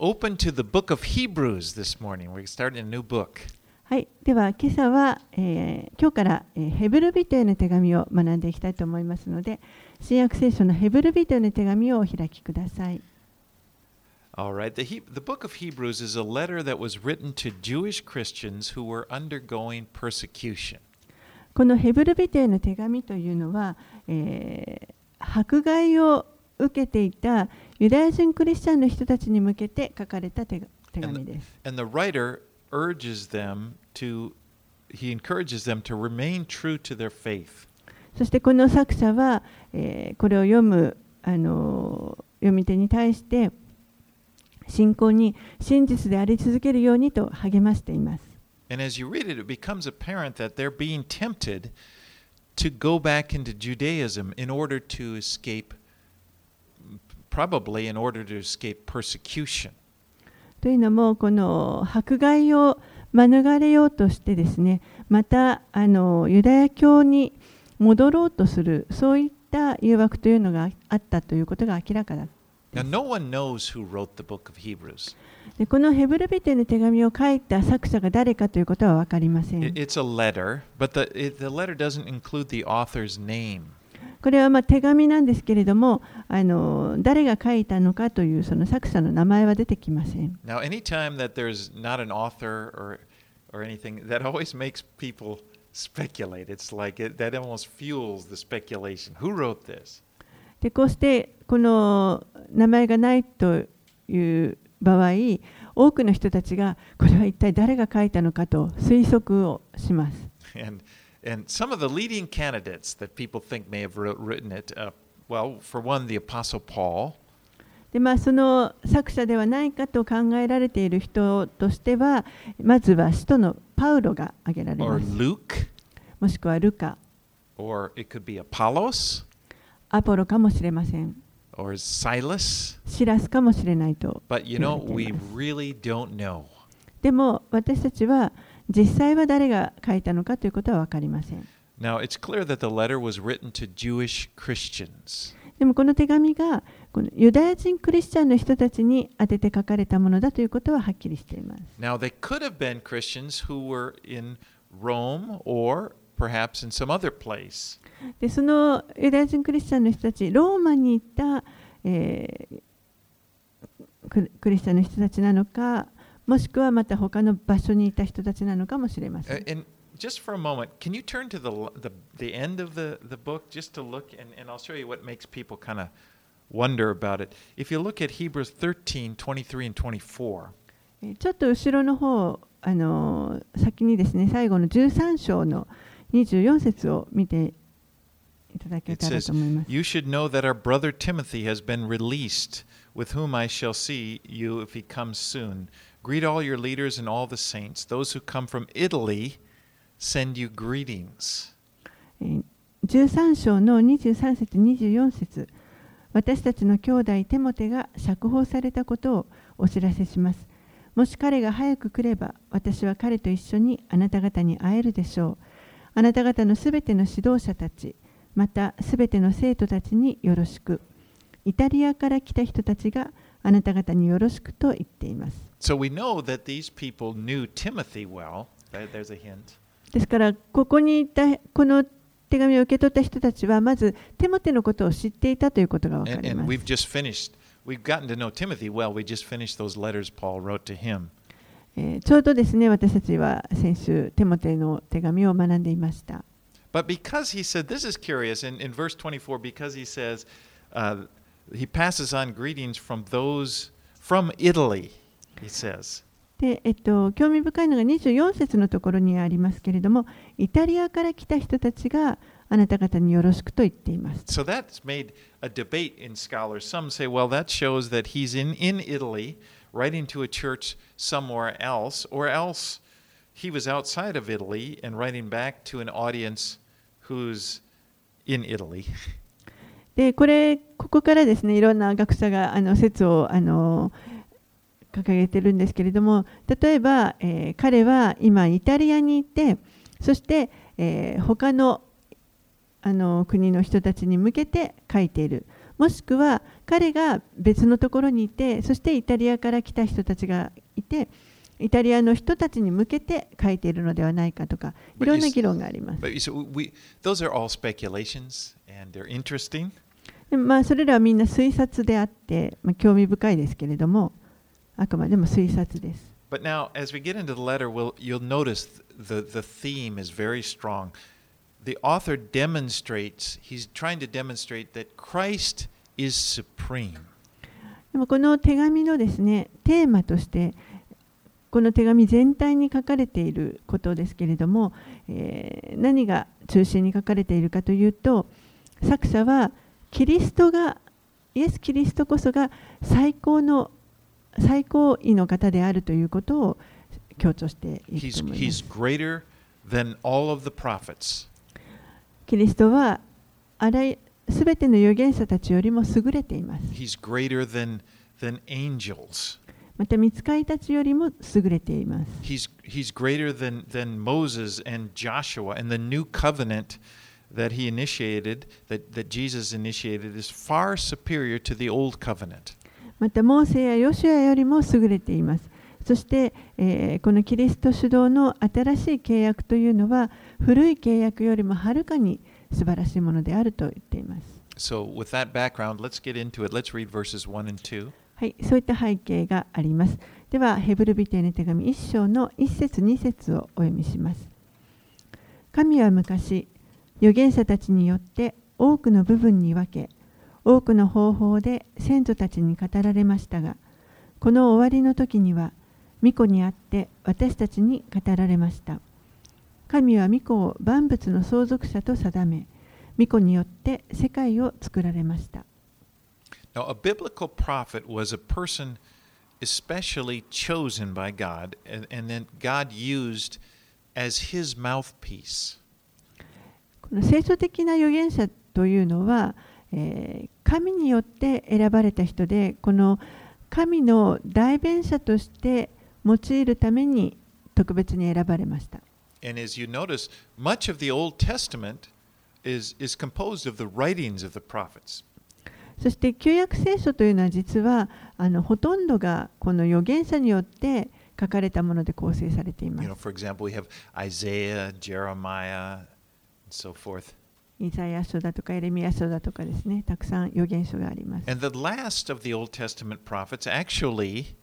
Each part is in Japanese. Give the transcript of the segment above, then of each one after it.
open to the book of Hebrews this morning. We're starting a new book. はい、では今朝は、えー今日から、えーヘブル人への手紙を学んでいきたいと思いますので新約聖書のヘブル人への手紙をお開きください。All right. The, he- the book of Hebrews is a letter that was written to Jewish Christians who were undergoing persecution. このヘブル人への手紙というのは、えー迫害を受けていたユダヤ人クリスチャンの人たちに向けて書かれた手手紙です。And the writer urges them to, he encourages them to remain true to their faith. そしてこの作者は、えーこれを読む、あのー読み手に対して信仰に真実であり続けるようにと励ましています。And as you read it, it becomes apparent that they're being tempted to go back into Judaism in order to escape, probably in order to escape persecution. というのもこの迫害を免れようとしてですねまたあのユダヤ教に戻ろうとするそういった誘惑というのがあったということが明らかだ Now, no one knows who wrote the book of Hebrews. でこのヘブル人への手紙を書いた作者が誰かということは分かりません It- It's a letter, but the, it, the letter doesn't include the author's name. これはまあ手紙なんですけれどもあの誰が書いたのかというその作者の名前は出てきません Now, anytime that there's not an author or, or anything, that always makes people speculate. It's like it, that almost fuels the speculation. Who wrote this? でこうしてこの名前がないという場合多くの人たちがこれは一体誰が書いたのかと推測をします And, and some of the leading candidates that people think may have written it, uh, well, for one, the Apostle Paul, でまあその作者ではないかと考えられている人としてはまずは使徒のパウロが挙げられます Luke, もしくはルカ or it could be Apollos, アポロかもしれません or Silas. シラスかもしれないと But you know, we really don't know. でも私たちは実際は誰が書いたのかということは分かりません。Now, でもこの手紙がこのユダヤ人クリスチャンの人たちに当てて書かれたものだということははっきりしています。Now, でそのユダヤ人クリスチャンの人たち、ローマに行った、えー、クリスチャンの人たちなのか、もしくはまた他の場所にいた人たちなのかもしれませ Uh, ん。And just for a moment, can you turn to the, the, the end of the, the book just to look, and, and I'll show you what makes people kind of wonder about it. If you look at Hebrews 13 23 and 24, えーちょっと後ろの方、あのー先にですね、最後の13章の24節を見ていただけ it たら says, と思います。You should know that our brother Timothy has been released, with whom I shall see you if he comes soon. Greet all your leaders and all the saints. Those who come from Italy send you greetings. 13章の23節24節。私たちの兄弟テモテが釈放されたことをお知らせします。もし彼が早く来れば私は彼と一緒にあなた方に会えるでしょう。あなた方のすべての指導者たちまたすべての生徒たちによろしく。イタリアから来た人たちがあなた方によろしくと言っています。So we know that these people knew Timothy well. There- There's a hint. ですからここにいたこの手紙を受け取った人たちはまずテモテのことを知っていたということが分か And, り and ます we've just finished, we've gotten to know Timothy well. We just finished those letters Paul wrote to him. えーちょうどですね私たちは先週テモテの手紙を学んでいました。 But because he said, this is curious, in, in verse 24, because he says, uh, he passes on greetings from those from Italy, He says. で、えっと、興味深いのが24節のところにありますけれども、イタリアから来た人たちがあなた方によろしくと言っています。So that's made a debate in scholars. Some say, well, that shows that he's in, in Italy, writing to a church somewhere else, or else he was outside of Italy and writing back to an audience who's in Italy. で、これ、ここからですね、いろんな学者があの説をあの掲げてるんですけれども、例えば、えー彼は今イタリアにいて、そして、えー他のあの国の人たちに向けて書いている。もしくは彼が別のところにいてそしてイタリアから来た人たちがいてイタリアの人たちに向けて書いているのではないかとかいろんな議論があります。まあそれらはみんな推察であって、まあ、興味深いですけれどもあくまでも推察です。But now, as we get into the letter, we'll, you'll notice the, the theme is very strong. The author demonstrates, he's trying to demonstrate that Christ is supreme. でもこの手紙のですねテーマとしてこの手紙全体に書かれていることですけれども、えー何が中心に書かれているかというと作者はキリストがイエス・キリストこそが最高の最高位の方であるということを強調している He's, と思いま he's す。the prophets. キリストはあらゆすべての預言者たちよりも優れています。He's than, than. また、見つかりたちよりも優れています。He's, he's greater than, than Moses and Joshua. And the new covenant that he initiated, that, that Jesus initiated, is far superior to the old covenant. また、モーセやヨシュアよりも優れています。そして、えーこのキリスト主導の新しい契約というのは、古い契約よりもはるかに素晴らしいものであると言っています。So, with that background, let's get into it. Let's read verses 1 and 2. はい、そういった背景があります。では、ヘブルビテへの手紙1章の1節2節をお読みします。神は昔、預言者たちによって多くの部分に分け、多くの方法で先祖たちに語られましたが、この終わりの時には、御子にあって私たちに語られました。神は御子を万物の相続者と定め、御子によって世界を作られました。Now, a biblical prophet was a person especially chosen by God, and, and then God used as his mouthpiece. この聖書的な預言者というのは、え、神によって選ばれた人でこの神の代弁者として用いるために特別に選ばれました。そして旧約聖書というのは実はあのほとんどがこの預言者によって書かれたもので構成されています。イザヤ書だとかエレミヤ書だとかですね、たくさん預言書があります。And the last of the Old Testament prophets, actually,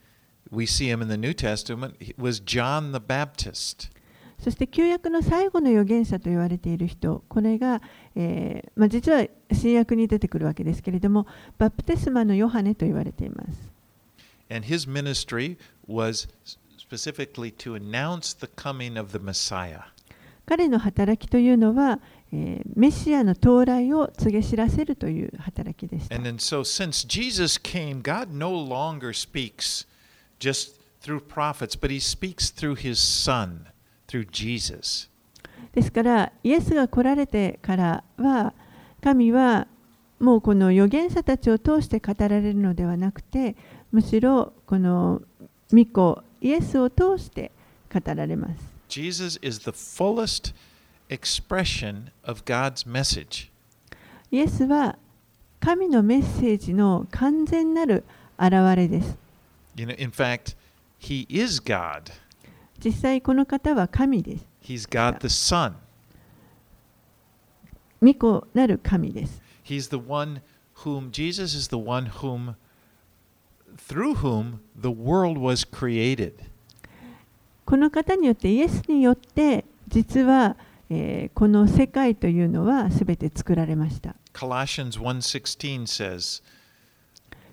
we see him in the New Testament, was John the Baptist. そして旧約の最後の預言者と言われている人、これが、えーまあ、実は新約に出てくるわけですけれども、バプテスマのヨハネと言われています。And his ministry was specifically to announce the coming of the Messiah. 彼の働きというのは、え、メシアの到来を告げ知らせるという働きでした。Then, so, came, no、prophets, son, ですから、イエスが来られてからは、神はもうこの預言者たちを通して語られるのではなくて、むしろこの御子イエスを通して語られます。Jesus is expression of God's message. イエスは神のメッセージの完全なる現れです。You know, in fact, he is God. 実際この方は神です。He's God the Son. 御子なる神です。He's the one whom Jesus is the one whom through whom the world was created. この方によってイエスによって実は、えーこの世界というのはすべて作られました。Colossians 1:16 says,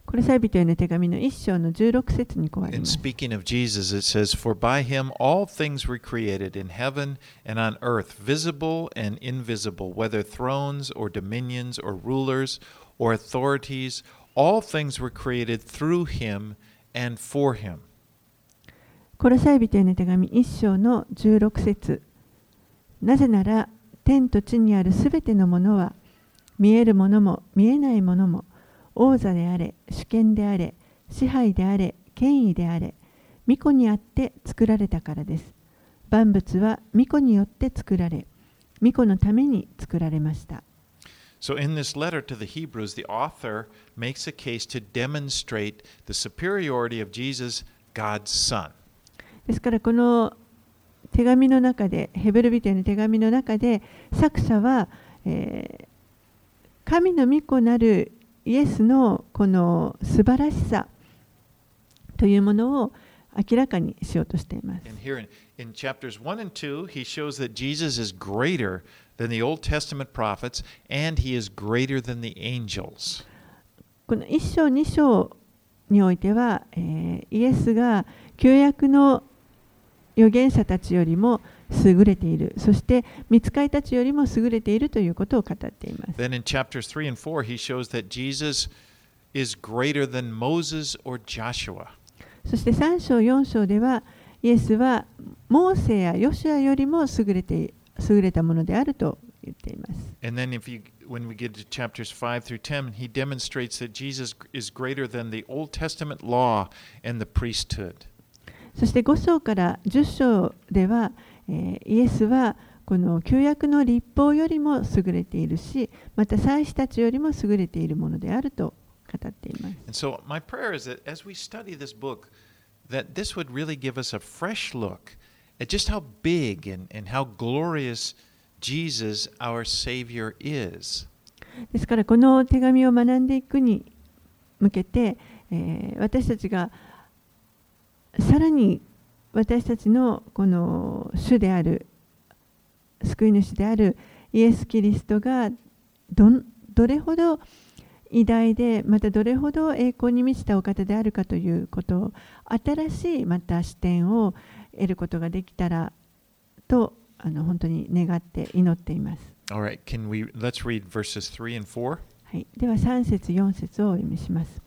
これサイ人への手紙の1章の16節にこうあります。speaking of Jesus, it says, For by him all things were created in heaven and on earth, visible and invisible, whether thrones or dominions or rulers or authorities, all things were created through him and for him. コロサイ人への手紙1章の16節なぜなら天と地にあるすべてのものは見えるものも見えないものも王座であれ主権であれ支配であれ権威であれ御子にあって作られたからです万物は御子によって作られ御子のために作られました So, in this letter to the Hebrews, the author makes a case to demonstrate the superiority of Jesus, God's Son. ですからこの手紙の中でヘブルビテの手紙の中で作者は、えー神の御子なるイエスのこの素晴らしさというものを明らかにしようとしています。In chapters 1 and 2, he shows that Jesus is greater than the Old Testament prophets and he is greater than the angels. この1章2章においては、えーイエスが旧約の預言者たちよりも優れているそして見つかりたちよりも優れているということを語っています Then in chapters 3 and 4, he shows that Jesus is greater than Moses or Joshua. そして3章4章ではイエスはモーセやヨシュアよりも優れて優れたものであると言っています And then if you when we get to chapters 5 through 10, he demonstrates that Jesus is greater than the Old Testament law and the priesthood. そして5章から10章では、えーイエスはこの旧約の立法よりも優れているしまた祭司たちよりも優れているものであると語っています so my prayer is that as we study this book, that this would really give us a fresh look at just how big and, and how glorious Jesus, our Savior, is. ですからこの手紙を学んでいくに向けて、えー私たちがさらに私たちのこの主である救い主であるイエス・キリストがどれほど偉大でまたどれほど栄光に満ちたお方であるかということを新しいまた視点を得ることができたらとあの本当に願って祈っています。All right, can we let's read verses 3 and 4. はい、では3節4節をお読みします。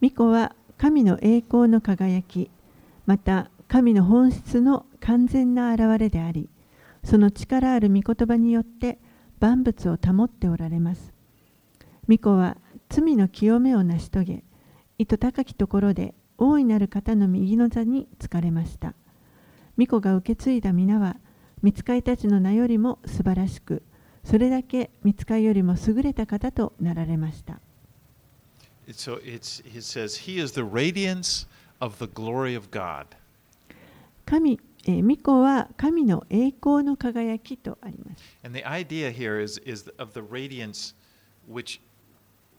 巫女は神の栄光の輝き、また神の本質の完全な現れであり、その力ある御言葉によって万物を保っておられます。巫女は罪の清めを成し遂げ、意図高きところで大いなる方の右の座につかれました。巫女が受け継いだ皆は、見つかりたちの名よりも素晴らしく、それだけ見つかりよりも優れた方となられました。So it's it says he is the radiance of the glory of God. 神、えー、巫女は神の栄光の輝きとあります。And the idea here is, is of the radiance which,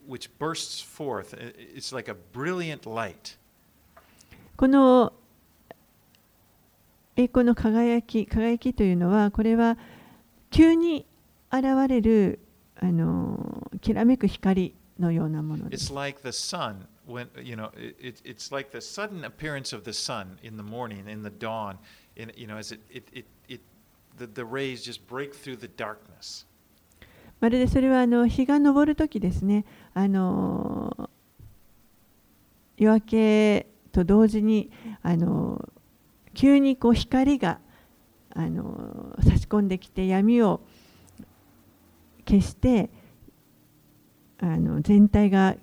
which bursts forth. It's like a brilliant light. この栄光の輝き、輝きというのは、これは急に現れるあのきらめく光のようなものです。When you know it, it, it's like the sudden appearance あの、あの、あの、あの、あの、あの、あの、あの、あの、あ、あの、あの、あの、あの、あの、あの、あの、あの、あの、あの、あの、あの全体が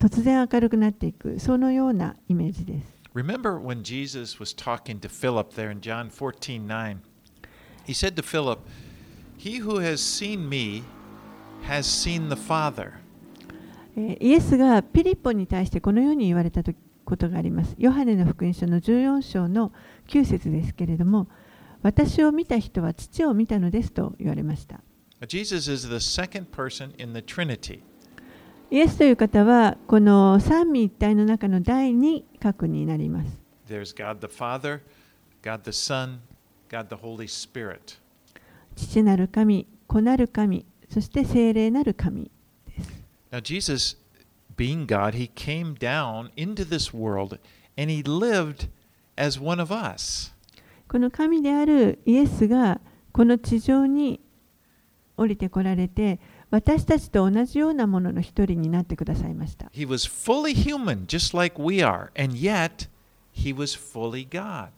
突然明るくなっていくそのようなイメージです。Remember when Jesus was talking to Philip there in John 14 9? He said to Philip, He who has seen me has seen the Father. えーイエスがピリポに対してこのように言われたとことがあります。ヨハネの福音書の14章の9節ですけれども、私を見た人は父を見たのですと言われました。Jesus is the second person in the Trinity. イエスという方は、この三位一体の中の第二角になります。There's God the Father, God the Son, God the Holy Spirit. 父なる神、子なる神、そして聖霊なる神です。Now, Jesus, being God, he came down into this world and he lived as one of us. この神であるイエスがこの地上に降りてこられて、私たちと同じようなものの一人になってくださいました。He was fully human, just like we are, and yet he was fully God.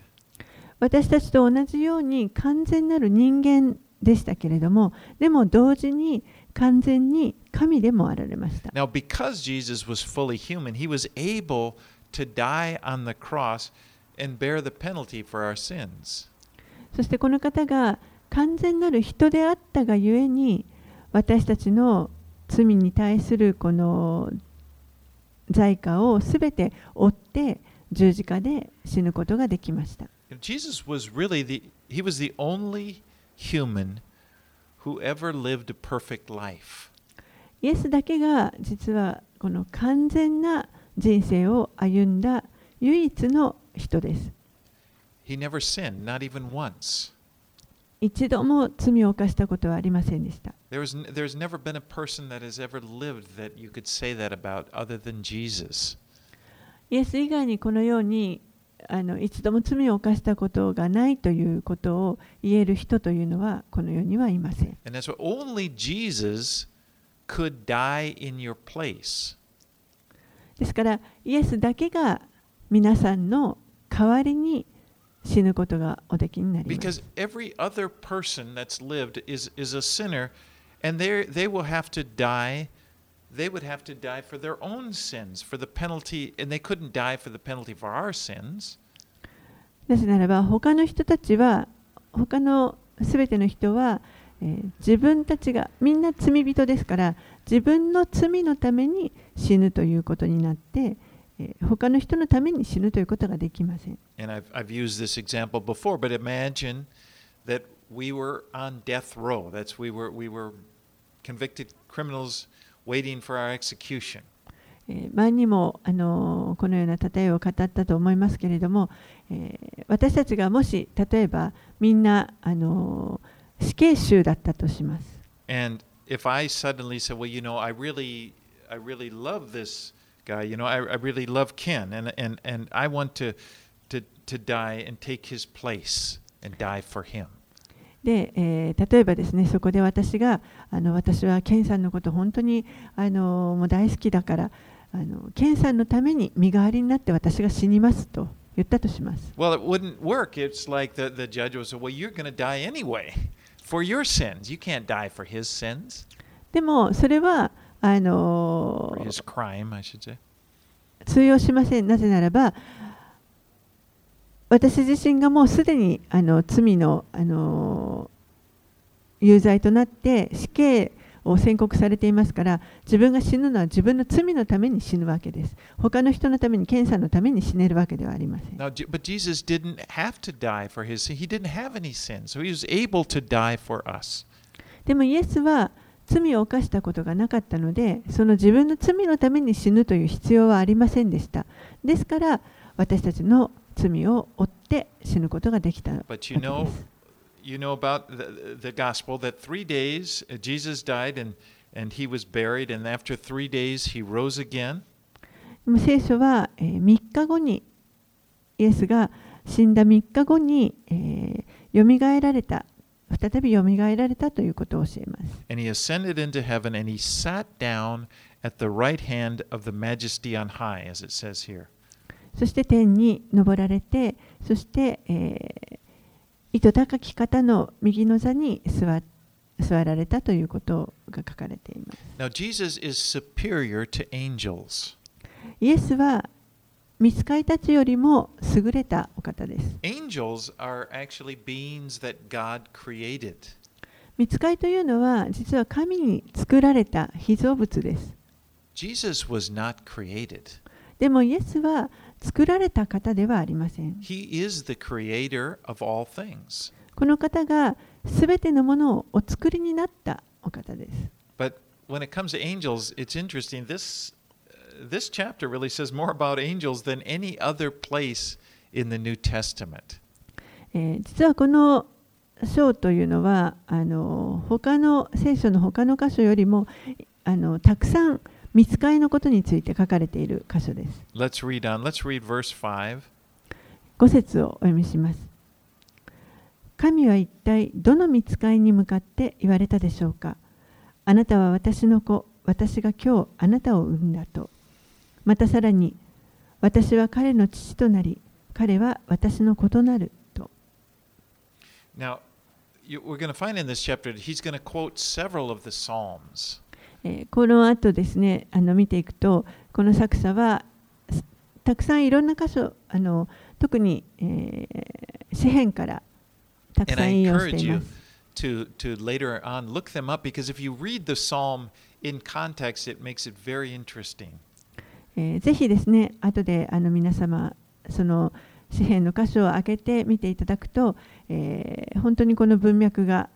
私たちと同じように完全なる人間でしたけれども、でも同時に完全に神でもあられました。Now, because Jesus was fully human, he was able to die on the cross and bear the penalty for our sins. そしてこの方が完全なる人であったがゆえに、私たちの罪に対するこの罪化をすべて負って十字架で死ぬことができました。イエスだけが実はこの完全な人生を歩んだ唯一の人です。He ever sinned, not even once. 一度も罪を犯したことはありませんでした。イエス以外にこのようにあの一度も罪を犯したことがないということを言える人というのはこの世にはいません。ですから、イエスだけが皆さんの代わりに、死ぬことがおできなります。ならば、他の人たちは、他のすべての人は、え、自分たちがみんな罪人ですから、自分の罪のために死ぬということになって、他の人のために死ぬということができません。We 前にもあのこのような例えを語ったと思いますけれども、え、私たちがもし例えばみんなあの死刑囚だったとします。And if I suddenly said, well, you know, I really, I really love this. Guy. You know, I, I really love Ken, and and and I want to, to to die and take his place and die for him." で、えー例えばですねそこで私があの私はケンさんのこと本当にあのもう大好きだからあのケンさんのために身代わりになって私が死にますと言ったとします。Well, it wouldn't work. It's like the the judge say, "Well, you're going to die anyway for your sins. You can't die for his sins, でもそれはあの or his crime, I should say." 通用しません。なぜならば私自身がもうすでにあの罪のあの有罪となって死刑を宣告されていますから自分が死ぬのは自分の罪のために死ぬわけです。他の人のために、検査のために死ねるわけではありません。Now, but Jesus didn't have to die for his sin. He didn't have any sin, so he was able to die for us. でもイエスは罪を犯したことがなかったので、その自分の罪のために死ぬという必要はありませんでした。ですから、私たちの罪を負って死ぬことができたです。聖書は3日後にイエスが死んだ3日後によみがえられた再びよみがえられたということを教えます。And he ascended into heaven and he sat down at the right hand of the majesty on high, as it says here. そして天に昇られてそして、えー、糸高き方の右の座に座座られたということが書かれています。Now, Jesus is superior to angels. イエスは見つかいたちよりも優れたお方です。Angels are actually beings that God created. 見つかいというのは実は神に作られた被造物です。Jesus was not created. でもイエスは作られた方ではありません。He is the creator of all things. この方がすべてのものをお作りになったお方です。But when it comes to angels, it's interesting. This uh, this chapter really says more about angels than any other place in the New Testament. この章というのはあの他の聖書の他の箇所よりもあのたくさん見つかりのことについて書かれている箇所です。Let's read on. Let's read verse 5. 5節をお読みします。神は一体どの見つかいに向かって言われたでしょうかあなたは私の子、私が今日あなたを産んだと。またさらに、私は彼の父となり、彼は私の子となると。Now, we're going to find in this chapter that he's going to quote several of the Psalms. えーこの後ですね、あの見ていくと、この作者はすたくさんいろんな箇所、あの特に、えー詩篇からたくさん引用しています。to, to later on look them up because if you read the psalm in context, it makes it very interesting. えーぜひですね、後であの皆様、その詩篇の箇所を開けて見ていただくと、えー本当にこの文脈が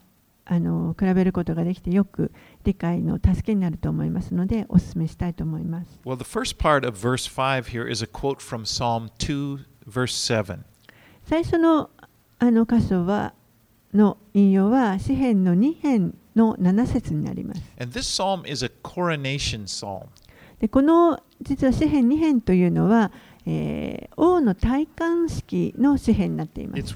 あの比べることができてよく理解の助けになると思いますので、お勧めしたいと思います。Well, the first part of verse 5 here is a quote from Psalm 2, verse 7. 最初のあの箇所はの引用は詩篇の2編の7節になります。And this psalm is a coronation psalm. でこの実は詩篇2編というのは、えー王の戴冠式の詩篇になっています。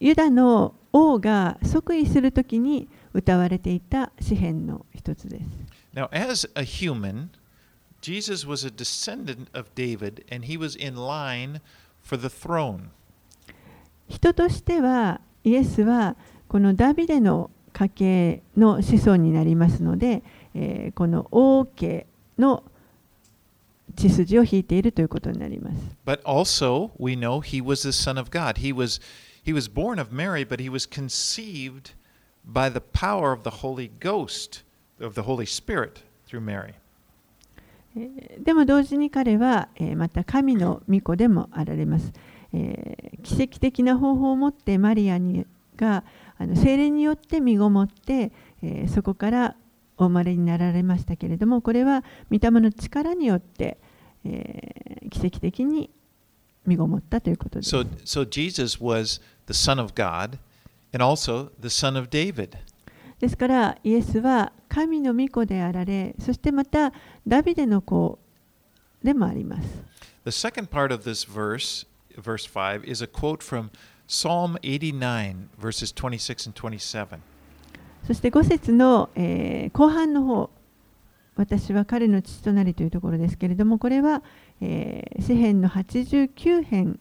ユダの王が即位するときに歌われていた詩篇の一つです。Now, as a human, Jesus was a descendant of David and he was in line for the throne. 人としてはイエスはこのダビデの家系の子孫になりますので、えーこの王家の血筋を引いているということになります。But also, we know he was the Son of God. He was, he was born of Mary, but he was conceived by the power of the Holy Ghost, of the Holy Spirit through Mary. えーでも同時に彼は、えーまた神の御子でもあられます、えー奇跡的な方法を持ってマリアにがあの精霊によって身ごもって、えーそこからお生まれになられましたけれどもこれは御霊の力によって、えー奇跡的に身ごもったということです。So, so Jesus was the Son of God and also the Son of David. ですからイエスは神の御子であられそしてまたダビデの子でもあります。The second part of this verse, verse 5, is a quote from Psalm 89, verses 26 and 27. そして5節の、えー、後半の方、私は彼の父となりというところですけれども、これは、えー、詩編の89編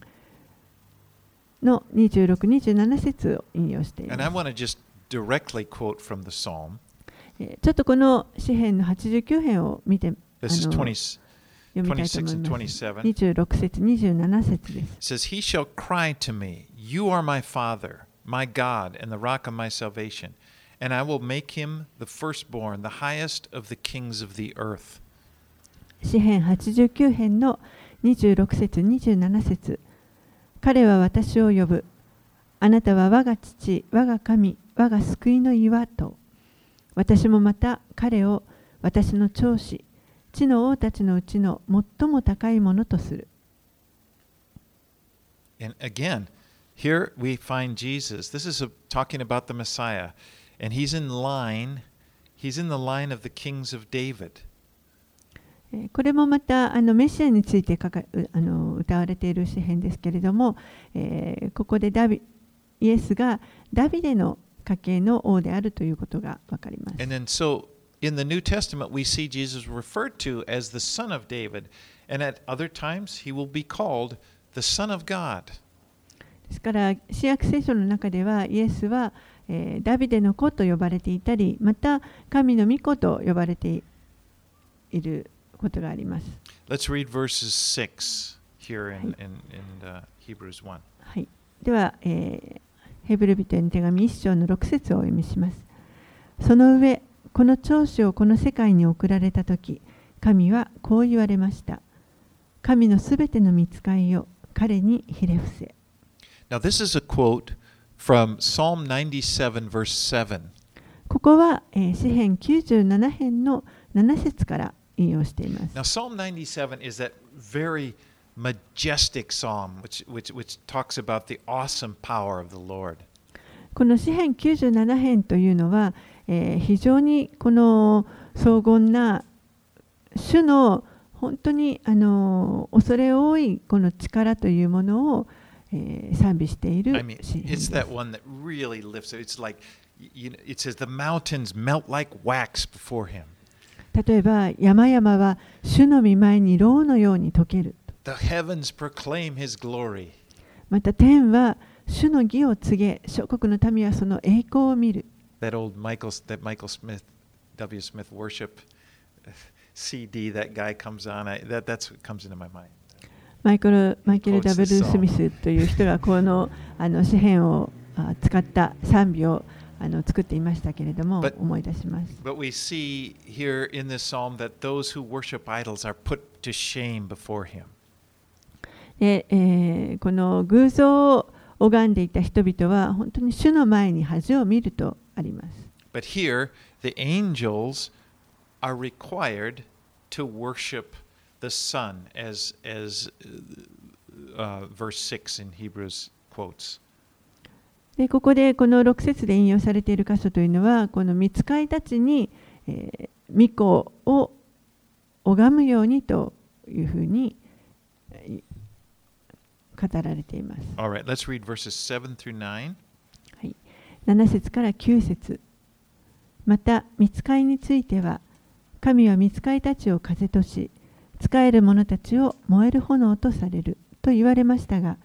の26、27節を引用しています。Directly quote from the psalm. ちょっとこの詩編の89編を見てみましょう。26節、27節です。It says, He shall cry to me, You are my Father, my God, and the rock of my salvation. And I will make him the firstborn, the highest of the kings of the earth. 詩編89編の26節27節彼は私を呼ぶあなたは我が父我が神我が救いの岩と私もまた彼を私の長子地の王たちのうちの最も高いものとする And again, here we find Jesus. This is a, talking about the Messiah. And he's in line, he's in the line of the kings of David. えーこれもまたあのメシアについて書かうあの歌われている詩編ですけれども、えーここでダビイエスがダビデの家系の王であるということが分かります。 And then so in the New Testament, we see Jesus referred to as the Son of David. And at other times, he will be called the Son of God. ですから、新約聖書の中では、イエスは、えーダビデの子と呼ばれていたり、また神の御子と呼ばれていることがあります。Let's read verses 6 here in, in, in uh, Hebrews 1. はい、では、えーヘブル人への手紙1章の6節をお読みします。その上、この長子をこの世界に送られたとき、神はこう言われました。神のすべての見つかいを彼にひれ伏せ。Now, this is a quote from Psalm 97, verse 7. ここは、えー詩編97編の7節から引用しています。Now, Psalm 97 is that very majestic psalm which, which, which talks about the awesome power of the Lord. この詩編97編というのは、えー非常にこの荘厳な主の本当にあの恐れ多いこの力というものを、えー賛美してい I る it's す。that one that really lifts it. It's like, you know, it says, the mountains melt like wax before him. 例えば山々は主の御前にろうのように溶ける。The heavens proclaim his glory. また天は主の義を告げ、諸国の民はその栄光を見る。That old Michael, that Michael Smith, W. Smith worship CD, that guy comes on. I, that, that's what comes into my mind. マイケルマイケル・ Quotes ダブ the ル・ song. スミスという人がこのあの詩篇をあ使った賛美をあの作っていましたけれども思い出します。But we see here in this psalm that those who worship idols are put to shame before him. でえーこの偶像を拝んでいた人々は本当に主の前に恥を見るとあります。But here, the angels are required to worship the Son, as, as uh, verse 6 in Hebrews quotes. でここでこの6節で引用されている箇所というのはこの見つかいたちに、えー、御子を拝むようにというふうにえー語られています。Right, let's read verses 7 through 9. 7節から9節また見つかいについては神は見つかいたちを風とし仕える者たちを燃える炎とされると言われましたが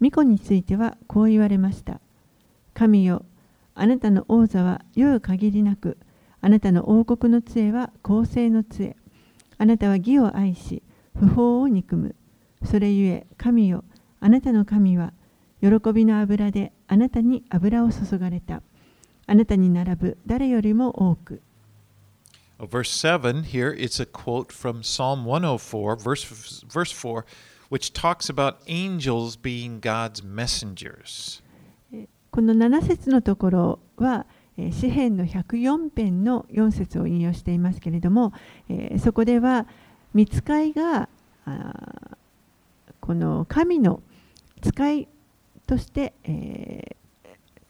巫女についてはこう言われました神よあなたの王座は良い限りなくあなたの王国の杖は公正の杖あなたは義を愛し不法を憎むそれゆえ神よあなたの神は喜びの油であなたに油を注がれた。あなたに並ぶ誰よりも多く。Verse 7 here, it's a quote from Psalm 104, verse, verse 4, which talks about angels being God's messengers. この7節のところは、詩編の104編の4節を引用していますけれども、えそこでは、見つかいがこの神の使いとして、えー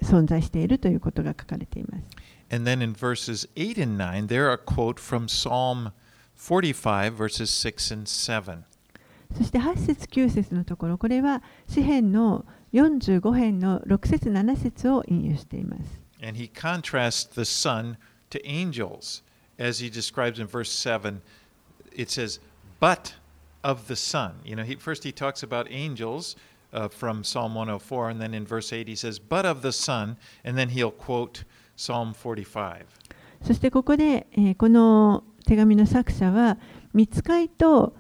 存在しているということが書かれています。And then in verses 8 and 9, there are a quote from Psalm 45, verses 6 and 7. そして8節9節のところ、これは詩編の45編の6節7節を引用しています。 And he contrasts the sun to angels. As he describes in verse 7, it says, but of the sun. You know, he, first he talks about angels uh, from Psalm 104, and then in verse 8 he says, but of the sun, and then he'll quote Psalm 45. そしてここで、えーこの手紙の作者は、見つかいと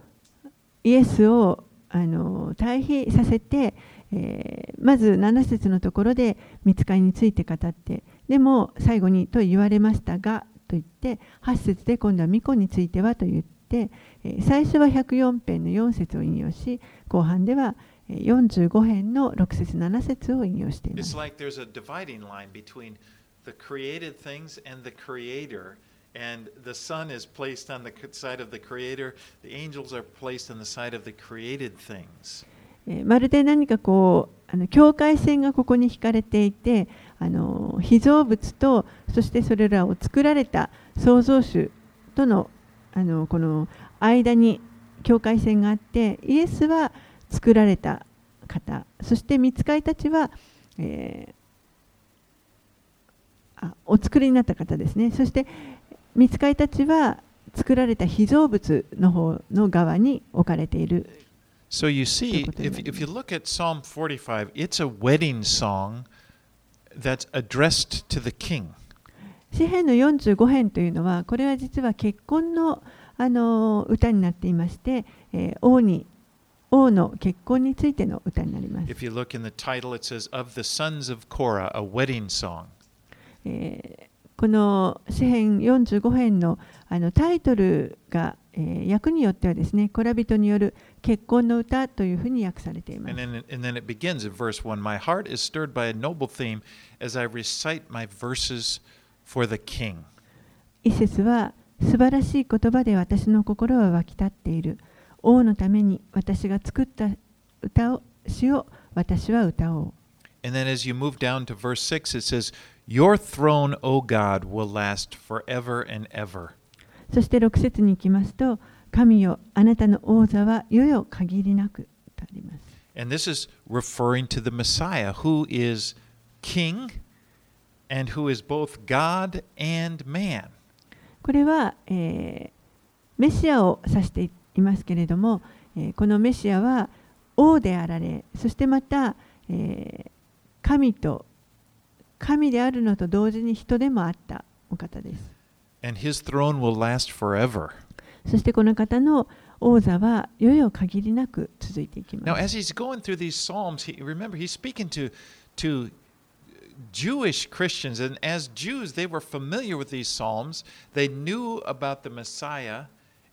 イエスをあの対比させて、えーまず7節のところで見つかいについて語って、でも最後にと言われましたがと言って、8節で今度は巫女についてはと言って、えー最初は104編の4節を引用し、後半ではえー45編の6節7節を引用しています。The created things and the creator. And the sun is placed on the side of the creator, the angels are placed on the side of the created things. まるで何かこうあの境界線がここに引かれていてあの被造物とそしてそれらを作られた創造主とのあのこの間に境界線があってイエスは作られた方そして見つかいたちは、えーお作りになった方ですねそして見つかいたちは作られた被造物の方の側に置かれている So you see,if, if you look at Psalm 45, it's a wedding song that's addressed to the king. 詩編の45編というのはこれは実は結婚のあの歌になっていまして、えー王に王の結婚についての歌になります。If you look in the title, it says, Of the Sons of Korah, a wedding song. えーこの詩編45編のあのタイトルが、えー訳によってはですね、コラ人による結婚の歌というふうに訳されていま And す。then, and then it begins in verse 1 My heart is stirred by a noble theme as I recite my verses for the king. 一節は素晴らしい言葉で私の心は湧き立っている。王のために私が作った歌を詩を私は歌おう。And then as you move down to verse 6, it says, Your throne, O God, will last forever and ever. そして6節に行きますと、神よ、あなたの王座は世よ限りなくとあります。And this is referring to the Messiah, who is king and who is both God and man. これは、えーメシアを指していますけれども、えーこのメシアは王であられ、そしてまた、えー神と神であるのと同時に人でもあったお方です。And his throne will last forever. そしてこの方の王座は余よ限りなく続いていき Now, ます。as he's going through these Psalms, he, remember, he's speaking to, to Jewish Christians, and as Jews, they were familiar with these Psalms. They knew about the Messiah,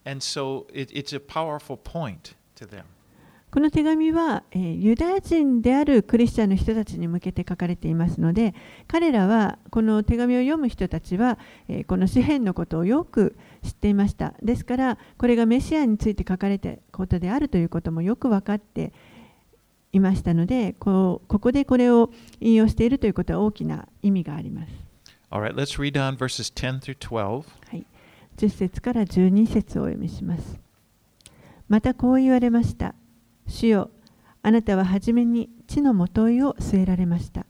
and so it, it's a powerful point to them. この手紙は、えーユダヤ人であるクリスチャンの人たちに向けて書かれていますので彼らはこの手紙を読む人たちは、えーこの詩篇のことをよく知っていましたですからこれがメシアについて書かれたことであるということもよく分かっていましたのでこうここでこれを引用しているということは大きな意味があります。All right, let's read on verses 10 through 12. はい、10節から12節をお読みします。またこう言われました。主よ、あなたは初めに地のもといを据えられました。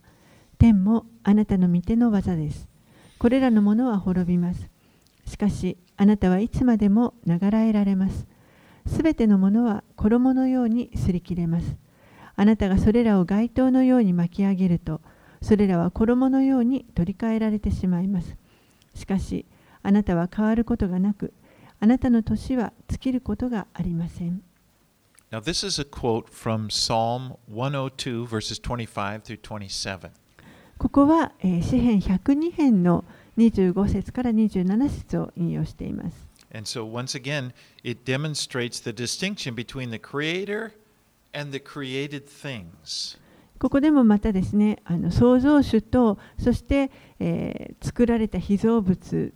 天もあなたの御手の技です。これらのものは滅びます。しかし、あなたはいつまでもながらえられます。すべてのものは衣のようにすり切れます。あなたがそれらを街灯のように巻き上げると、それらは衣のように取り替えられてしまいます。しかし、あなたは変わることがなく、あなたの年は尽きることがありません。ここは、えー、詩編102編の25節から27節を引用しています。ここでもまたですね、あの創造主と、そして、作られた被造物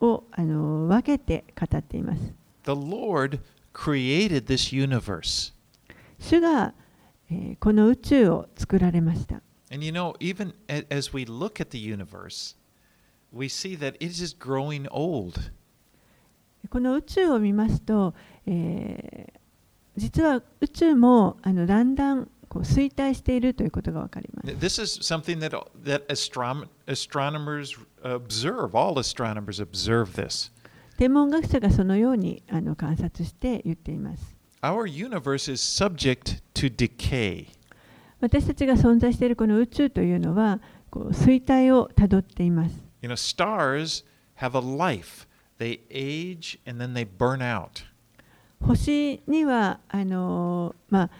を分けて語っています。created this universe. 主が、えーこの宇宙を作られました。 And you know, even a- as we look at the universe, we see that it is growing old. この宇宙を見ますと、えー実は宇宙もあのだんだんこう衰退しているということが分かります。 This is something that, that astrom- astronomers observe. All astronomers observe this. 天文学者がそのようにあの観察して言っています。Our universe is subject to decay. 私たちが存在しているこの宇宙というのはこう衰退をたどっています。You know, stars have a life. They age and then they burn out. 星にはあのまあ、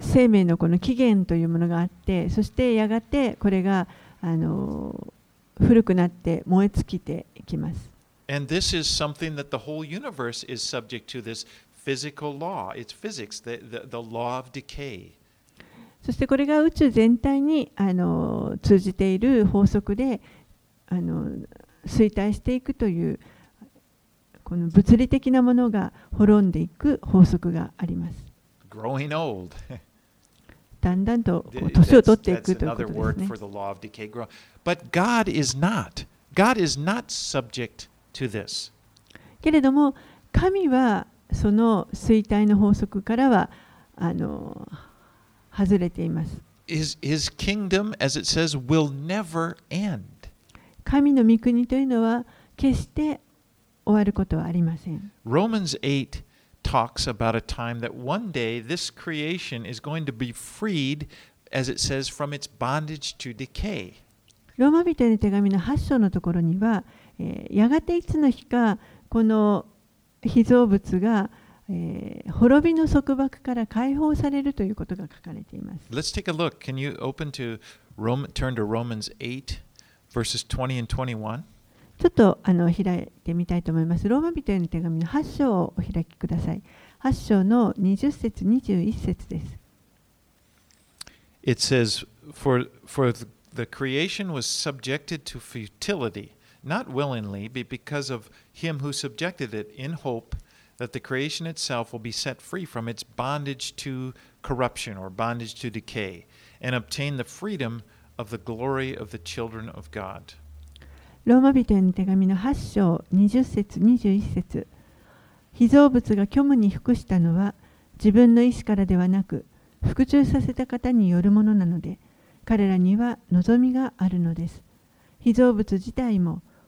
生命のこの起源というものがあってそしてやがてこれがあの古くなって燃え尽きていきます。And this is something that the whole universe is subject to this physical law. It's physics, the, the, the law of decay. そしてこれが宇宙全体にあの通じている法則であの衰退していくというこの物理的なものが滅んでいく法則があります。Growing old. だんだんとこう That's, 年を取っていくということです word ね for。the law of decay. Grow. But God is not. God is not subject to this. けれども神はその衰退の法則からはあの外れています。His, his kingdom, as it says, will never end. 神の御国というのは決して終わることはありません。Romans 8 talks about a time that one day this creation is going to be freed, as it says, from its bondage to decay. ローマ人への手紙の8章のところには、えーやがていつの日かこの被造物が、えー滅びの束縛から解放されるということが書かれています。Let's take a look. Can you open to Rome, turn to Romans 8, verses 20 and 21? ちょっとあの開いてみたいと思います。ローマ人への手紙の8章をお開きください。8章の20節21節です。It says, For, for the the creation was subjected to futility, not willingly, but because of him who subjected it, in hope that the creation itself will be set free from its bondage to corruption or bondage to decay, and obtain the freedom of the glory of the children of God. ローマ人への手紙の8章20節21節被造物が虚無に服したのは自分の意志からではなく服従させた方によるものなので彼らには望みがあるのです被造物自体も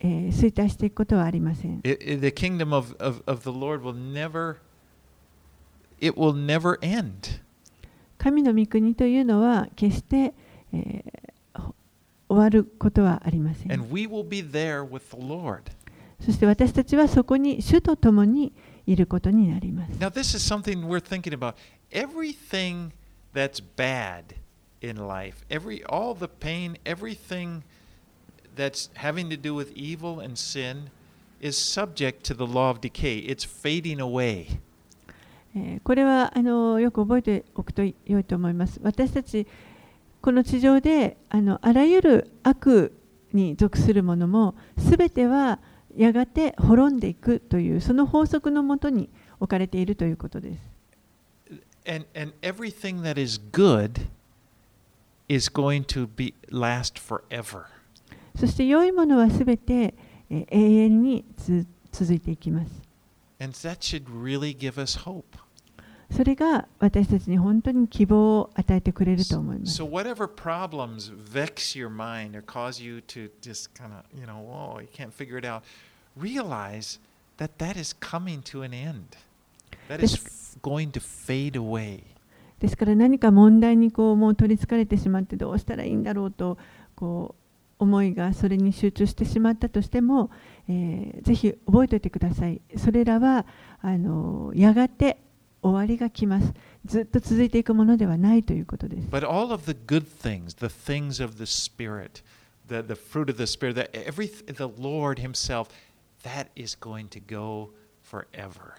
えー衰退していくことはありません。It, it- the kingdom of, of, of the Lord will never it will never end. 神の御国というのは決して、えーほ終わることはありません。And we will be there with the Lord. そして私たちはそこに主と共にいることになります。Now this is something we're thinking about. Everything that's bad in life, every all the pain, everything that's having to do with evil and sin is subject to the law of decay. It's fading away. えーこれはあのよく覚えておくと良いと思います。私たちこの地上であのあらゆる悪に属するものもすべてはやがて滅んでいくというその法則のもとに置かれているということです。And and everything that is good is going to be last forever. そして良いものはすべて、えー永遠につ続いていきます。Really. それが私たちに本当に希望を与えてくれると思います。So whatever problems vex your mind or cause you to just kind of, you know, whoa, you can't figure it out, realize that that is coming to an end. That is going to fade away. ですから何か問題にこうもう取りつかれてしまってどうしたらいいんだろうとこう思いがそれに集中してしまったとしても、えーぜひ覚えておいてください。それらはあのやがて終わりが来ます。ずっと続いていくものではないということです。But all of the good things, the things of the Spirit, the, the fruit of the Spirit, that every, the Lord Himself, that is going to go forever.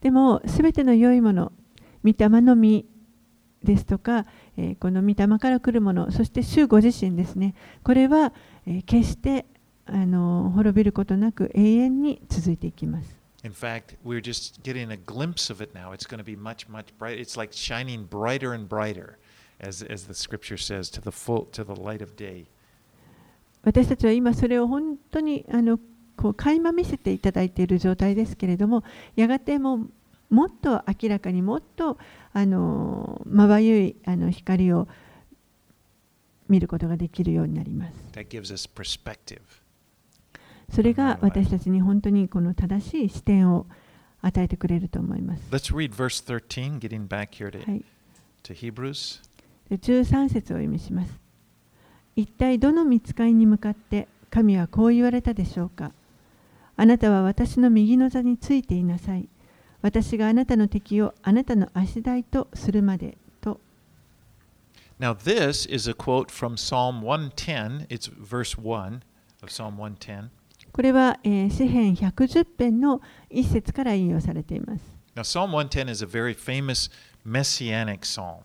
でもすべての良いもの、御霊の実ですとか、えーこの御霊から来るもの、そして主ご自身ですね。これは、えー決してあの滅びることなく永遠に続いていきます。In fact, we're just getting a glimpse of it now. It's going to be much, much brighter. It's like shining brighter and brighter, as, as the scripture says, to the full to the light of day. 私たちは今それを本当にあのこう垣間見せていただいている状態ですけれどもやがてもうもっと明らかにもっとあのまばゆいあの光を見ることができるようになります。それが私たちに本当にこの正しい視点を与えてくれると思います。Let's read verse 13, getting back here to, はい、to Hebrews. で13節をお読みします。一体どの見つかいに向かって神はこう言われたでしょうかあなたは私の右の座についていなさい。私があなたの敵をあなたの足台とするまでと。Now, this is a quote from Psalm 110. It's verse 1 of Psalm 110. これは、えー詩編110編の一節から引用されています。Now, Psalm 110 is a very famous messianic psalm.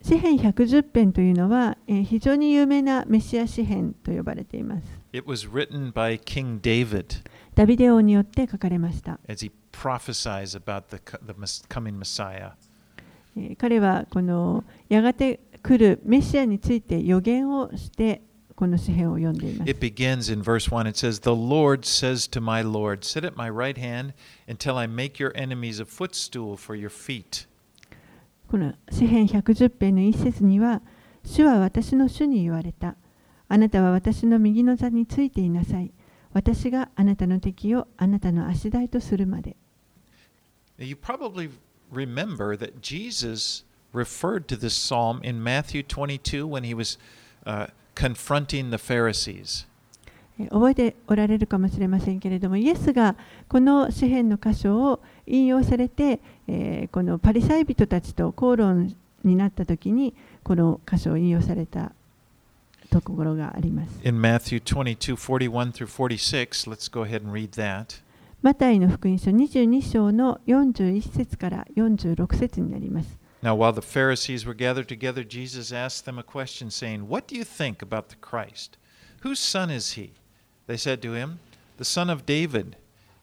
詩編110編というのは、えー非常に有名なメシア詩編と呼ばれています。It was written by King David ダビデ王によって書かれました。as he prophesies about the, the coming Messiah. えー彼はこのやがて来るメシアについて予言をしてこの詩篇を読んでいます。It begins in verse 1. It says, The Lord says to my Lord, Sit at my right hand until I make your enemies a footstool for your feet. この詩篇110編の一節には、主は私の主に言われた。あなたは私の右の座についていなさい。私があなたの敵をあなたの足台とするまで。Now, you probably remember that Jesus referred to this psalm in Matthew 22 when he was uh, confronting the Pharisees. えー覚えておられるかもしれませんけれども、イエスがこの詩篇の箇所を引用されて、えーこのパリサイ人たちと口論になった時に、この箇所を引用されたところがあります。 In Matthew 22 41 through 46, let's go ahead and read that. マタイの福音書22章の41節から46節になります。 Now, while the Pharisees were gathered together, Jesus asked them a question, saying, What do you think about the Christ? Whose son is he? They said to him, The son of David.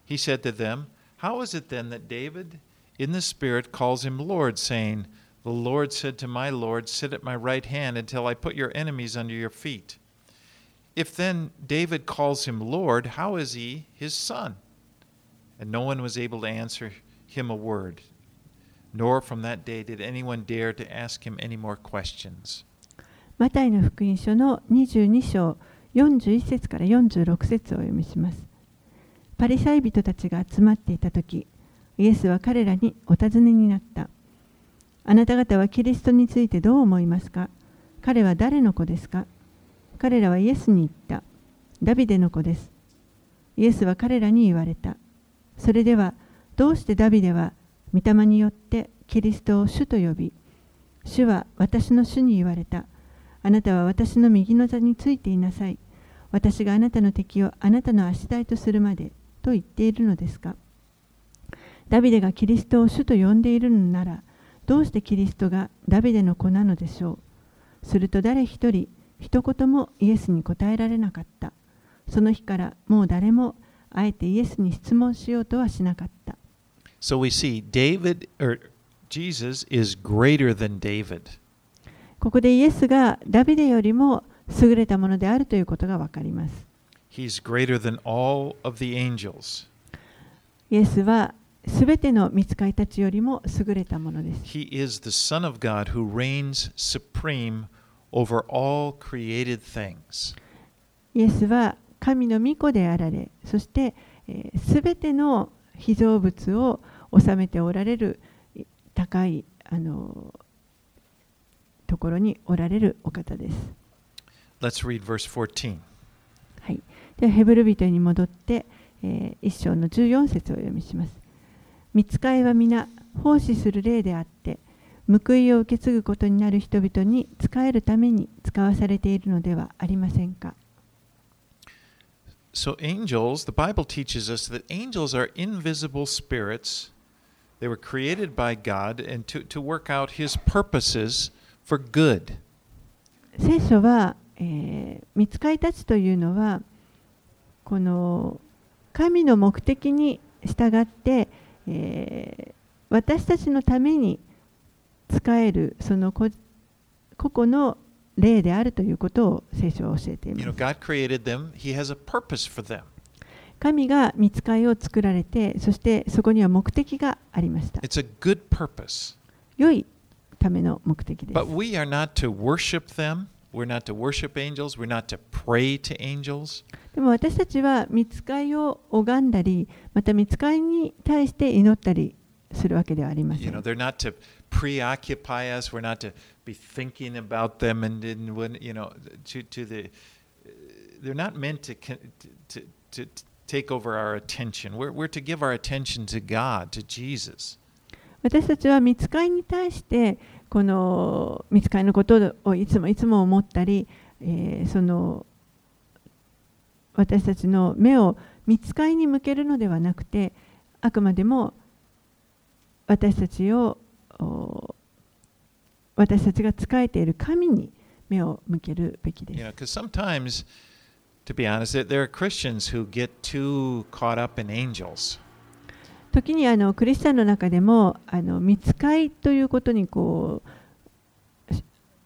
He said to them, How is it then that David, in the Spirit, calls him Lord, saying, The Lord said to my Lord, Sit at my right hand until I put your enemies under your feet? If then David calls him Lord, how is he his son? And no one was able to answer him a word. nor from that day did anyone dare to ask him any more questions. マタイの福音書の22章41節から46節をお読みします。パリサイ人たちが集まっていた時、イエスは彼らにお尋ねになった。あなた方はキリストについてどう思いますか？彼は誰の子ですか？彼らはイエスに言った。ダビデの子です。イエスは彼らに言われた。それでは、どうしてダビデは御霊によってキリストを主と呼び、主は私の主に言われた。あなたは私の右の座についていなさい。私があなたの敵をあなたの足台とするまでと言っているのですかダビデがキリストを主と呼んでいるのなら、どうしてキリストがダビデの子なのでしょうすると誰一人、一言もイエスに答えられなかった。その日からもう誰もあえてイエスに質問しようとはしなかった。So we see David or Jesus is greater than David. ここでイエスがダビデよりも優れたものであるということがわかります。He's greater than all of the angels. イエスはすべての御使いたちよりも優れたものです。He is the Son of God who reigns supreme over all created things. イエスは神の御子であられ、そしてすべての被造物を治めておられるい高いあのところにおられるお方です。Let's read verse 14. はい、ではヘブル人に戻って、えー、1章の14節をお読みします。見つかいは皆奉仕する例であって報いを受け継ぐことになる人々に仕えるために使わされているのではありませんか So, angels, the Bible teaches us that angels are invisible spirits. They were created by God and to, to work out His purposes for good. 聖書は、えー、見つかいたちというのはこの神の目的に従って、えー私たちのために使えるその個々の霊であるということを聖書は教えています。神が見つかりを作られて、そしてそこには目的がありました。良いための目的です。でも私たちは見つかりを拝んだり、また見つかりに対して祈ったり。するわけではありません。私たちは見つかりに対してこの見つかりのことをいつもいつも思ったり、えー、その私たちの目を見つかりに向けるのではなくてあくまでも私たちを私たちが仕えている神に目を向けるべきです。時にあのクリスチャンの中でもあの見つということにこう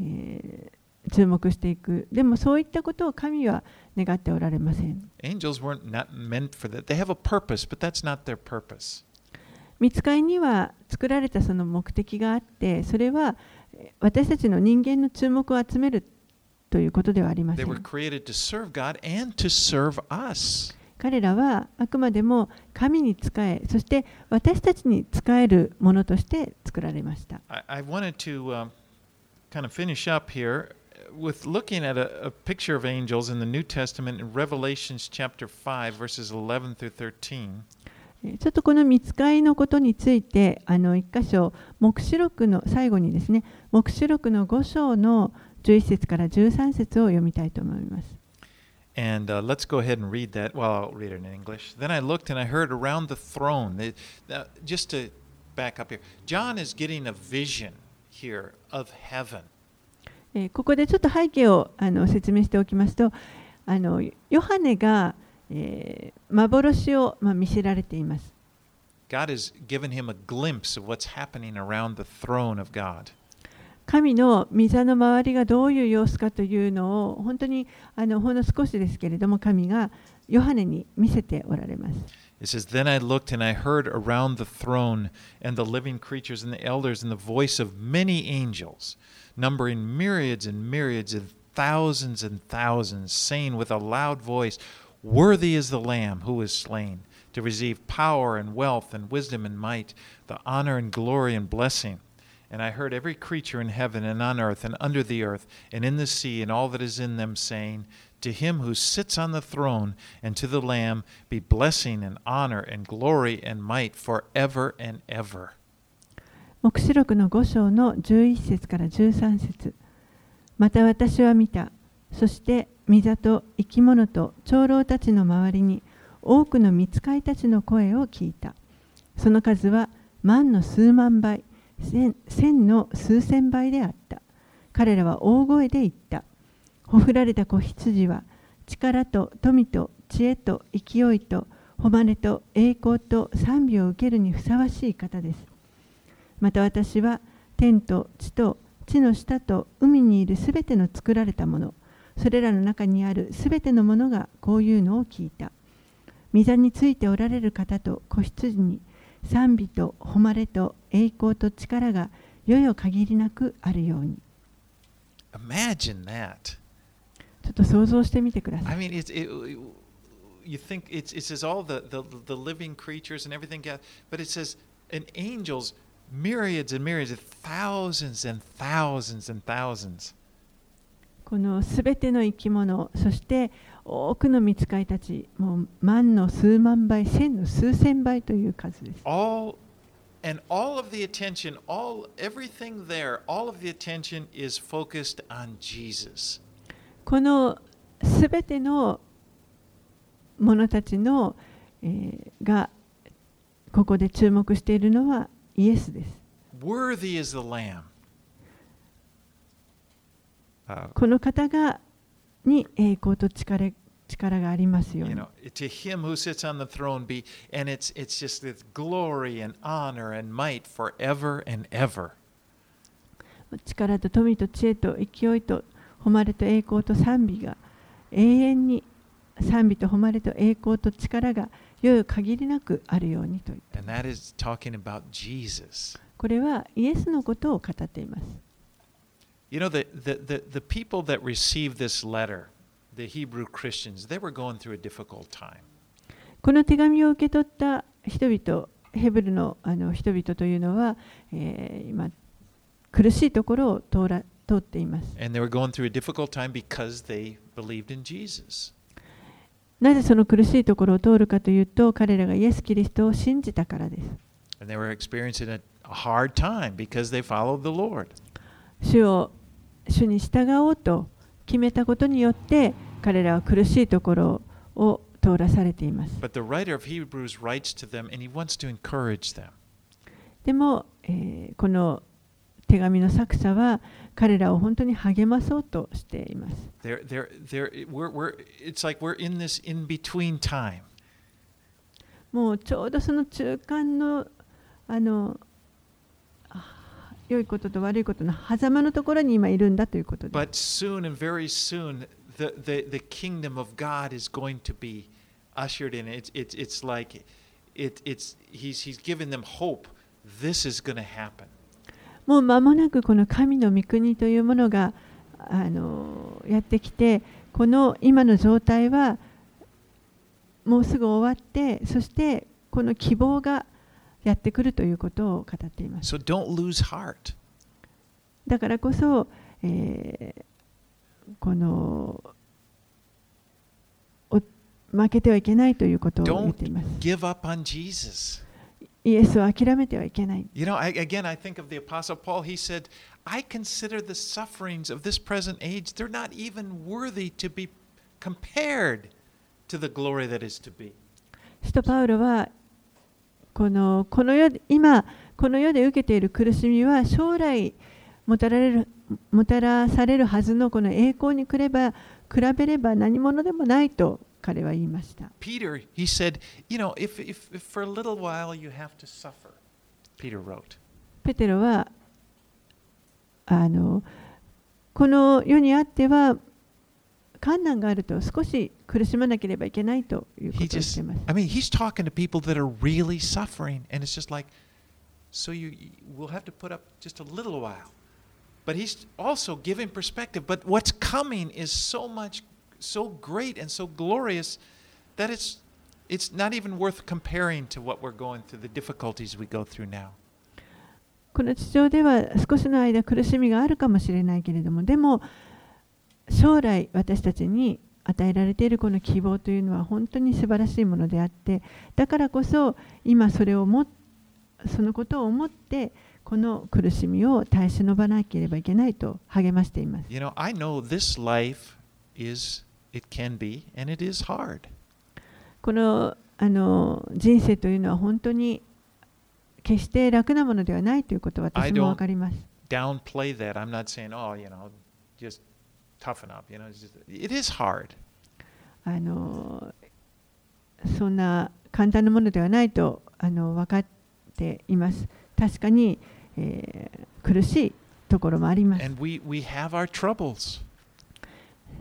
え、注目していく。でもそういったことを神は願っておられません。angels weren't not meant for that. They have a purpose, but that's not their purpose. 見つかりには作られたその目的があって、それは私たちの人間の注目を集めるということではありません。彼らはあくまでも神に仕え、そして私たちに仕えるものとして作られました。kind of finish up here with looking at a, a picture of angels in the New Testament in Revelations chapter 5, verses 11 through 13. えーちょっとこの見つかいのことについてあの一箇所黙示録の最後にですね黙示録の5章の11節から13節を読みたいと思います And uh, let's go ahead and read that. Well, I'll read it in English. Then I looked and I heard around the throne, they, uh, just to back up here. John is getting a vision Here of heaven. えーここでちょっと背景をあの説明しておきますとあのヨハネが、えー幻を、まあ、見せられています。God has given him a glimpse of what's happening around the throne of God. 神の御座の周りがどういう様子かというのを本当にあのほんの少しですけれども神がヨハネに見せておられます。It says, Then I looked and I heard around the throne and the living creatures and the elders and the voice of many angels, numbering myriads and myriads and thousands and thousands, saying with a loud voice, Worthy is the Lamb who was slain to receive power and wealth and wisdom and might, the honor and glory and blessing. And I heard every creature in heaven and on earth and under the earth and in the sea and all that is in them saying, To him who sits on the throne and to the Lamb be blessing and honor and glory and might forever and ever. 黙示録の5章の11節から13節また私は見た。そして、御座と生き物と長老たちの周りに多くの御使いたちの声を聞いた。その数は万の数万倍、千千の数千倍であった。彼らは大声で言った。ほふられた子羊は力と富と知恵と勢いと誉れと栄光と賛美を受けるにふさわしい方です。また私は天と地と地の下と海にいるすべての作られたものそれらの中にあるすべてのものがこういうのを聞いた御座についておられる方と子羊に賛美と誉れと栄光と力がよよ限りなくあるように Imagine that. ちょっと想像してみてくださ I い mean, it's, it, you think it's, it says all the, the, the living creatures and everything, but it says, and angels, myriads and myriads, thousands and thousands and thousands. このすべての生き物そして多くの御使いたちもう万の数万倍千の数千倍という数です All and all of the attention, all everything there, all of the attention is focused on Jesus. このすべての者たちの、えーがここで注目しているのはイエスです。Worthy is the Lamb. Uh, この方がに栄光と力力がありますよう you に。know, to him who sits on the throne be, and it's it's just this glory and honor and might forever and ever. 力と富と知恵と勢いと誉れと栄光と賛美が永遠に賛美と誉れと栄光と力がよよ限りなくあるようにと言っ.これはイエスのことを語っています。You know, the, the, the, the people that received this letter, the Hebrew Christians, they were going through a difficult time. この手紙を受け取った人々、ヘブルのあの人々というのは、えー今、苦しいところを通ら通っています。And they were going through a difficult time because they believed in Jesus. なぜその苦しいところを通るかというと、彼らがイエス・キリストを信じたからです。And they were experiencing a, a hard time because they followed the Lord. 主を主に従おうと決めたことによって、彼らは苦しいところを通らされています。でも、えーこの手紙の作者は彼らを本当に励まそうとしています。They're, they're, they're, we're, we're, it's like we're in this in between time. もうちょうどその中間のあのあ良いことと悪いことの狭間のところに今いるんだということです。But soon and very soon, the, the, the kingdom of God is going to be ushered in. It's, it's, it's like it, it's, he's, he's given them hope. This is going to happen. もう間もなくこの神の御国というものがあのやってきて、この今の状態はもうすぐ終わって、そしてこの希望がやってくるということを語っています。So don't lose heart. だからこそ、えーこのお負けてはいけないということを言っています。give up on Jesus. イエスを諦めてはいけない。You know, I, again, I think of the Apostle Paul. He said, I consider the sufferings of this present age, they're not even worthy to be compared to the glory that is to be. 使徒パウロはこのこの世今この世で受けている苦しみは将来もたられるもたらされるはずのこの栄光に比べば比べれば何者でもないと彼は言いました。Peter, he said, you know, if, if, if for a little while you have to suffer, Peter wrote. ペテロはあのこの世にあっては困難があると少し苦しまなければいけないということをしています。I mean, he's talking to people that are really suffering, and it's just like, so you we'll have to put up just a little while. But he's also giving perspective. But what's coming is so much, so great and so glorious that it's it's not even worth comparing to what we're going through, the difficulties we go through now. この地上では少しの間苦しみがあるかもしれないけれどもでも将来私たちに与えられているこの希望というのは本当に素晴らしいものであってだからこそ今それをもそのことを思ってこの苦しみを耐え忍ばなければいけないと励ましています。You know, I know this life is, この,あの人生というのは本当に決して楽なものではないということは私も分かります。Saying, あのそんな簡単なものではないとあの分かっています。確かに、えー、苦しいところもあります。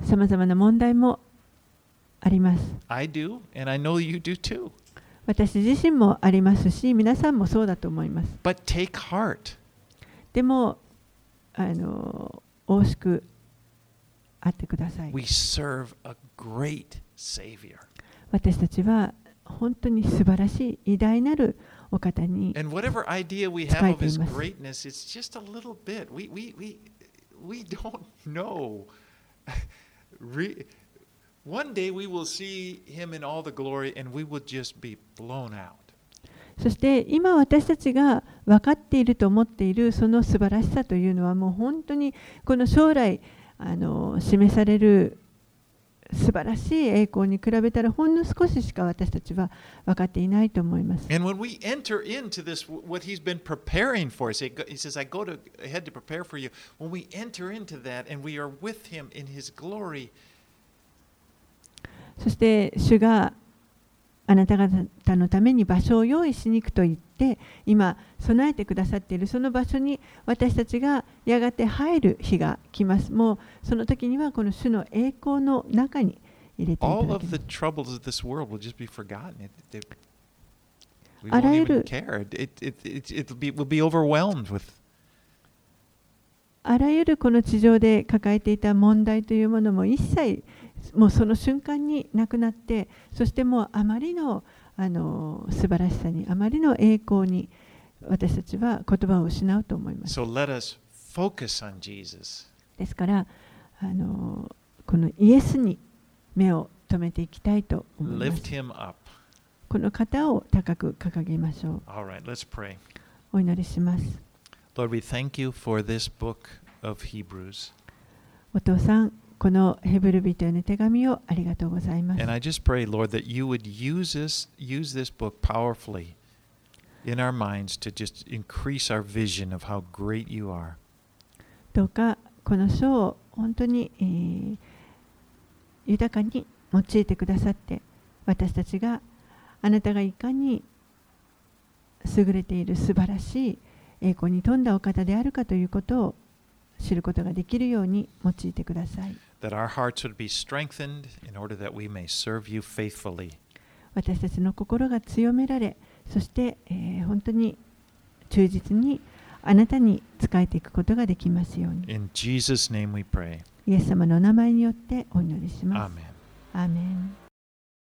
さまざまな問題もあります。I do, and I know you do too. 私自身もありますし、皆さんもそうだと思います。But take heart. でも、あの大しくあってください。We serve a great Savior. 私たちは本当に素晴らしい偉大なるお方に And whatever idea we have of His greatness, it's just a little bit. We, we, we, we don't know. Re- One day we will see Him in all the glory and we will just be blown out. そして今私たちが分かっていると思っているその素晴らしさというのはもう本当にこの将来あの示される素晴らしい栄光に比べたらほんの少ししか私たちは分かっていないと思います。そして主があなた方のために場所を用意しに行くと言ってて今備えてくださっているその場所に私たちがやがて入る日が来ます。もうその時にはこの主の栄光の中に入れていただ the ます。あらゆるあらゆるこの地上で抱えていた問題というものも一切もうその瞬間になくなってそしてもうあまりのあの素晴らしさにあまりの栄光に私たちは言葉を失うと思います。So let us focus on Jesus. ですからあのこのイエスに目を留めていきたいと思います Lift。him up. この方を高く掲げましょう。All right, let's pray. お祈りします。Lord, we thank you for this book of Hebrews. お父さん、このヘブルビトへの手紙をありがとうございます。とどうかこの書を本当に、豊かに用いてくださって私たちがあなたがいかに優れている素晴らしい栄光に富んだお方であるかということを知ることができるように用いてください。私たちの心が強められ、そして、本当に忠実にあなたに仕えていくことができますように。イエス様のお名前によってお祈りします。